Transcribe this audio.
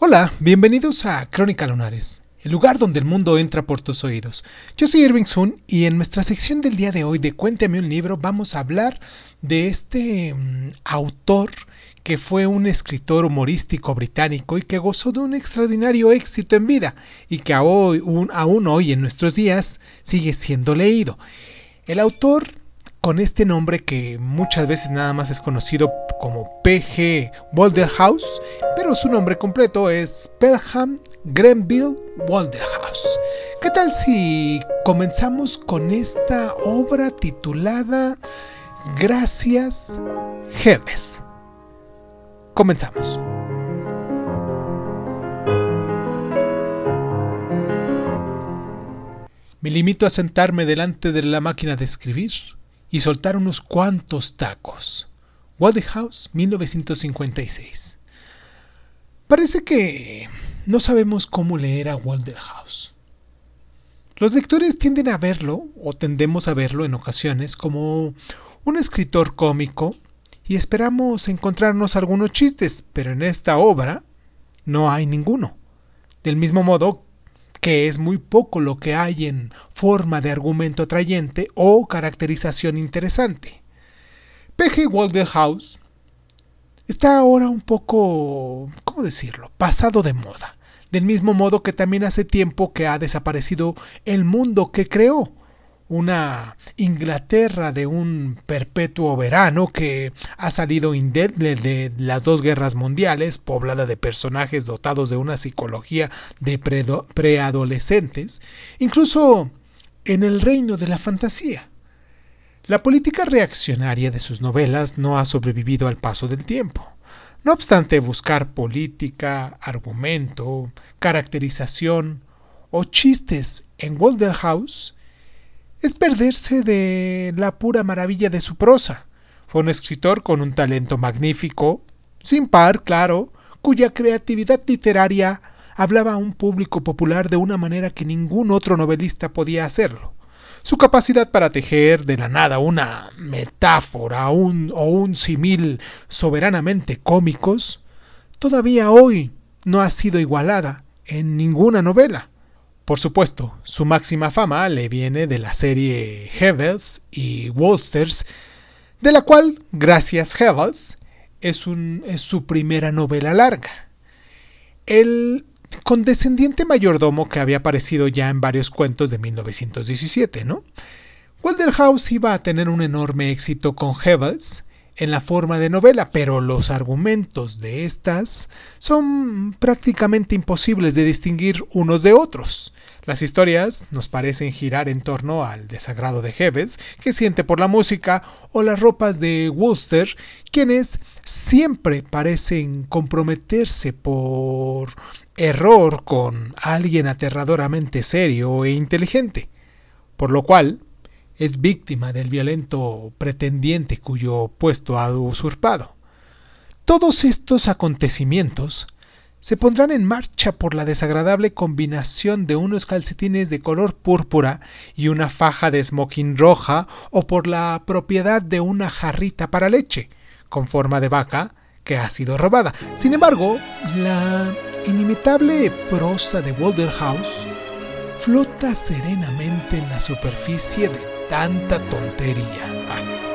Hola, bienvenidos a Crónica Lunares, el lugar donde el mundo entra por tus oídos. Yo soy Irving Sun y en nuestra sección del día de hoy de Cuéntame un libro vamos a hablar de este mm, autor que fue un escritor humorístico británico y que gozó de un extraordinario éxito en vida y que aún, aún hoy en nuestros días sigue siendo leído. El autor con este nombre que muchas veces nada más es conocido como P.G. Walderhouse, pero su nombre completo es Pelham Grenville Walderhouse. ¿Qué tal si comenzamos con esta obra titulada Gracias Jeves? Comenzamos. Me limito a sentarme delante de la máquina de escribir y soltar unos cuantos tacos. House, 1956. Parece que no sabemos cómo leer a House. Los lectores tienden a verlo, o tendemos a verlo en ocasiones, como un escritor cómico y esperamos encontrarnos algunos chistes, pero en esta obra no hay ninguno. Del mismo modo que es muy poco lo que hay en forma de argumento atrayente o caracterización interesante. P.G. Walderhouse está ahora un poco, ¿cómo decirlo?, pasado de moda, del mismo modo que también hace tiempo que ha desaparecido el mundo que creó una Inglaterra de un perpetuo verano que ha salido indemne de las dos guerras mundiales, poblada de personajes dotados de una psicología de preadolescentes, incluso en el reino de la fantasía. La política reaccionaria de sus novelas no ha sobrevivido al paso del tiempo. No obstante buscar política, argumento, caracterización o chistes en House, es perderse de la pura maravilla de su prosa. Fue un escritor con un talento magnífico, sin par, claro, cuya creatividad literaria hablaba a un público popular de una manera que ningún otro novelista podía hacerlo. Su capacidad para tejer de la nada una metáfora un, o un simil soberanamente cómicos todavía hoy no ha sido igualada en ninguna novela. Por supuesto, su máxima fama le viene de la serie Heavels y Wolsters, de la cual, gracias Heavels, es, su primera novela larga. El condescendiente mayordomo que había aparecido ya en varios cuentos de 1917, ¿no? House iba a tener un enorme éxito con Heavels, en la forma de novela, pero los argumentos de estas son prácticamente imposibles de distinguir unos de otros. Las historias nos parecen girar en torno al desagrado de Heves, que siente por la música, o las ropas de Wooster, quienes siempre parecen comprometerse por error con alguien aterradoramente serio e inteligente. Por lo cual, es víctima del violento pretendiente cuyo puesto ha usurpado. Todos estos acontecimientos se pondrán en marcha por la desagradable combinación de unos calcetines de color púrpura y una faja de smoking roja o por la propiedad de una jarrita para leche, con forma de vaca, que ha sido robada. Sin embargo, la inimitable prosa de House flota serenamente en la superficie de tanta tontería.